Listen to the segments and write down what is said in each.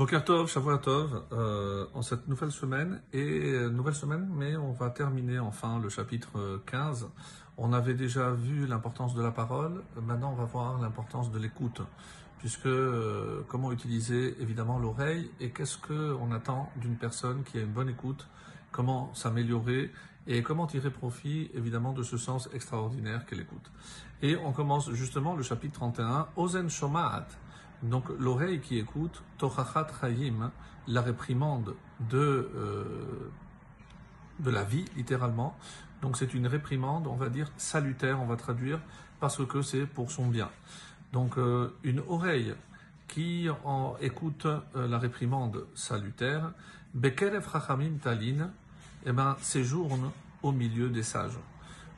Boker Tov, Shavuot Tov, euh, en cette nouvelle semaine, et euh, nouvelle semaine, mais on va terminer enfin le chapitre 15. On avait déjà vu l'importance de la parole, maintenant on va voir l'importance de l'écoute, puisque euh, comment utiliser évidemment l'oreille et qu'est-ce qu'on attend d'une personne qui a une bonne écoute, comment s'améliorer et comment tirer profit évidemment de ce sens extraordinaire qu'est l'écoute? Et on commence justement le chapitre 31, Ozen Shomaat. Donc l'oreille qui écoute, Tochachat Chayim, la réprimande de, euh, de la vie, littéralement. Donc c'est une réprimande, on va dire salutaire, on va traduire, parce que c'est pour son bien. Donc euh, une oreille qui écoute euh, la réprimande salutaire, Bekerev Chachamim Talin, eh ben, séjourne au milieu des sages.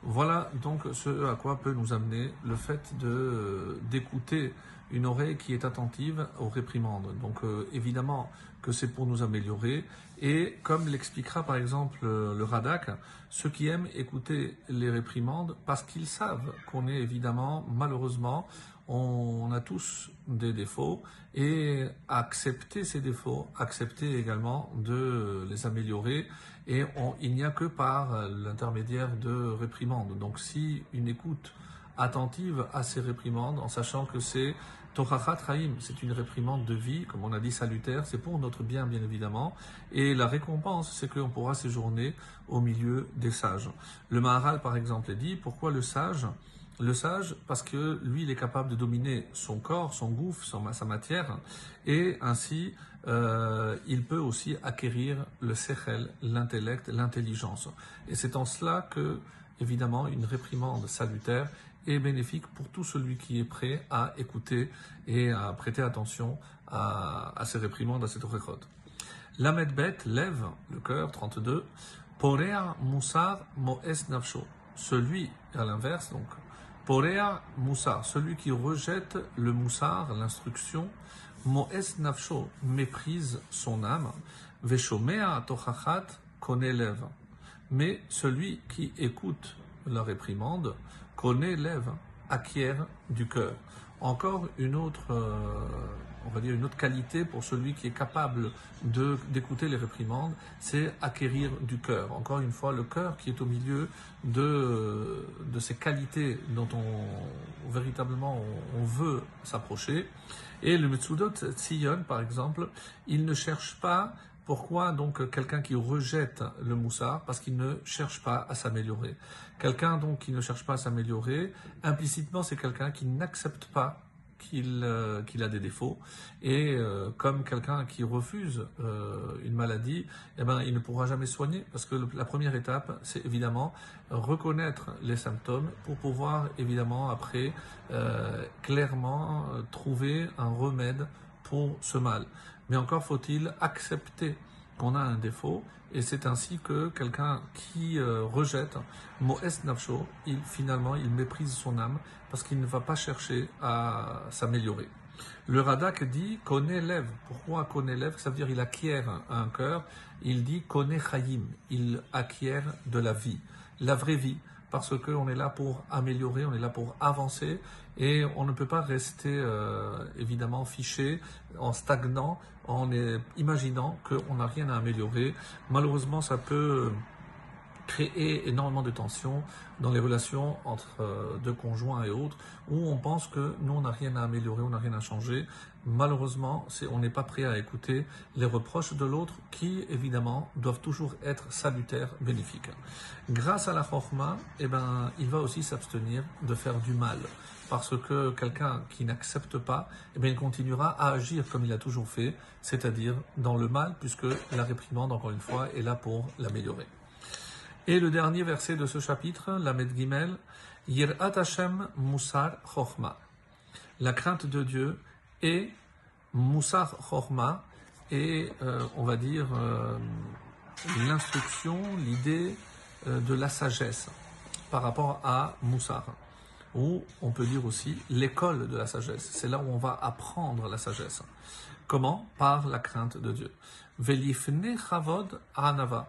Voilà donc ce à quoi peut nous amener le fait de d'écouter une oreille qui est attentive aux réprimandes. Donc euh, évidemment que c'est pour nous améliorer et comme l'expliquera par exemple euh, le Radak, ceux qui aiment écouter les réprimandes parce qu'ils savent qu'on est évidemment malheureusement on a tous des défauts et accepter ces défauts, accepter également de les améliorer et il n'y a que par l'intermédiaire de réprimandes. Donc si une écoute attentive à ces réprimandes en sachant que c'est Torachat Rahim, c'est une réprimande de vie, comme on a dit salutaire, c'est pour notre bien bien évidemment, et la récompense c'est qu'on pourra séjourner au milieu des sages. Le Maharal par exemple dit, pourquoi le sage le sage, parce que lui, il est capable de dominer son corps, son gouffre, sa matière, et ainsi, euh, il peut aussi acquérir le sechel, l'intellect, l'intelligence. Et c'est en cela que, évidemment, une réprimande salutaire est bénéfique pour tout celui qui est prêt à écouter et à prêter attention à, ces réprimandes, à cette réchot. L'Amed lève le cœur, 32, Porea Moussar Moes Nafsho. Celui, à l'inverse, donc, Porea Moussar, celui qui rejette le Moussar, l'instruction, Moes Nafsho, méprise son âme, Veshomea Tochachat connaît lève. Mais celui qui écoute la réprimande, connaît lève, acquiert du cœur. Encore une autre, euh, une autre qualité pour celui qui est capable d'écouter les réprimandes, c'est acquérir du cœur. Encore une fois, le cœur qui est au milieu de ces qualités dont on véritablement on, veut s'approcher. Et le Metsudot Tzion, par exemple, il ne cherche pas pourquoi donc quelqu'un qui rejette le moussard Parce qu'il ne cherche pas à s'améliorer? Quelqu'un donc qui ne cherche pas à s'améliorer, implicitement c'est quelqu'un qui n'accepte pas qu'il euh, a des défauts et euh, comme quelqu'un qui refuse euh, une maladie, eh ben il ne pourra jamais soigner parce que la première étape c'est évidemment reconnaître les symptômes pour pouvoir évidemment après clairement trouver un remède pour ce mal. Mais encore faut-il accepter qu'on a un défaut, et c'est ainsi que quelqu'un qui euh, rejette Moes Nafsho, il, finalement, il méprise son âme parce qu'il ne va pas chercher à s'améliorer. Le Radak dit connaît lève. Pourquoi connaît lève Ça veut dire il acquiert un cœur. Il dit connaît Chayim. Il acquiert de la vie, la vraie vie parce qu'on est là pour améliorer, on est là pour avancer, et on ne peut pas rester euh, évidemment fiché, en stagnant, en imaginant qu'on n'a rien à améliorer. Malheureusement, ça peut créer énormément de tensions dans les relations entre euh, deux conjoints et autres, où on pense que nous, on n'a rien à améliorer, on n'a rien à changer. Malheureusement, on n'est pas prêt à écouter les reproches de l'autre qui, évidemment, doivent toujours être salutaires, bénéfiques. Grâce à la chorma, eh ben, il va aussi s'abstenir de faire du mal. Parce que quelqu'un qui n'accepte pas, eh bien, il continuera à agir comme il a toujours fait, c'est-à-dire dans le mal, puisque la réprimande, encore une fois, est là pour l'améliorer. Et le dernier verset de ce chapitre, la Gimel, Yirat Hashem Musar Chochma. La crainte de Dieu et Musar Chochma et euh, on va dire euh, l'instruction, l'idée euh, de la sagesse par rapport à Moussar. Ou on peut dire aussi l'école de la sagesse. C'est là où on va apprendre la sagesse. Comment? Par la crainte de Dieu. Velifne Chavod Anava.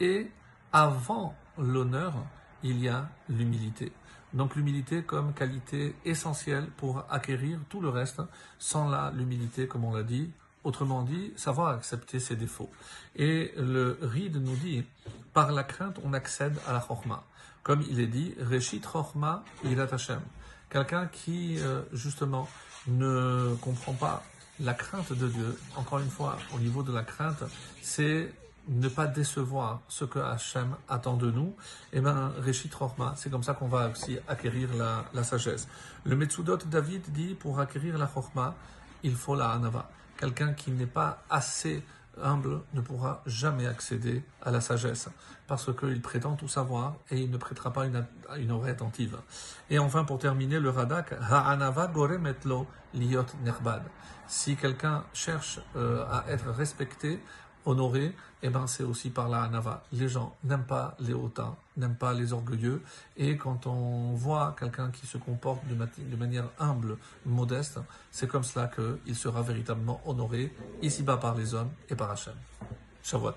Et avant l'honneur, il y a l'humilité. Donc l'humilité comme qualité essentielle pour acquérir tout le reste. Sans la l'humilité, comme on l'a dit, Autrement dit, savoir accepter ses défauts. Et le Ride nous dit, par la crainte, on accède à la chorma. Comme il est dit, Reshit chorma ilat Hashem. Quelqu'un qui, euh, justement, ne comprend pas la crainte de Dieu, encore une fois, au niveau de la crainte, c'est ne pas décevoir ce que Hachem attend de nous, et eh bien, Réchit Rochma, c'est comme ça qu'on va aussi acquérir la, sagesse. Le Metsudot David dit, pour acquérir la Chorma, il faut la Hanava. Quelqu'un qui n'est pas assez humble ne pourra jamais accéder à la sagesse, parce qu'il prétend tout savoir et il ne prêtera pas une, une oreille attentive. Et enfin, pour terminer, le Radak, Ha'anava goremetlo liot nerbad. Si quelqu'un cherche euh, à être respecté, honoré, eh ben c'est aussi par la Hanava. Les gens n'aiment pas les hautains, n'aiment pas les orgueilleux, et quand on voit quelqu'un qui se comporte de, manière humble, modeste, c'est comme cela qu'il sera véritablement honoré, ici-bas par les hommes et par Hachem. Shavuot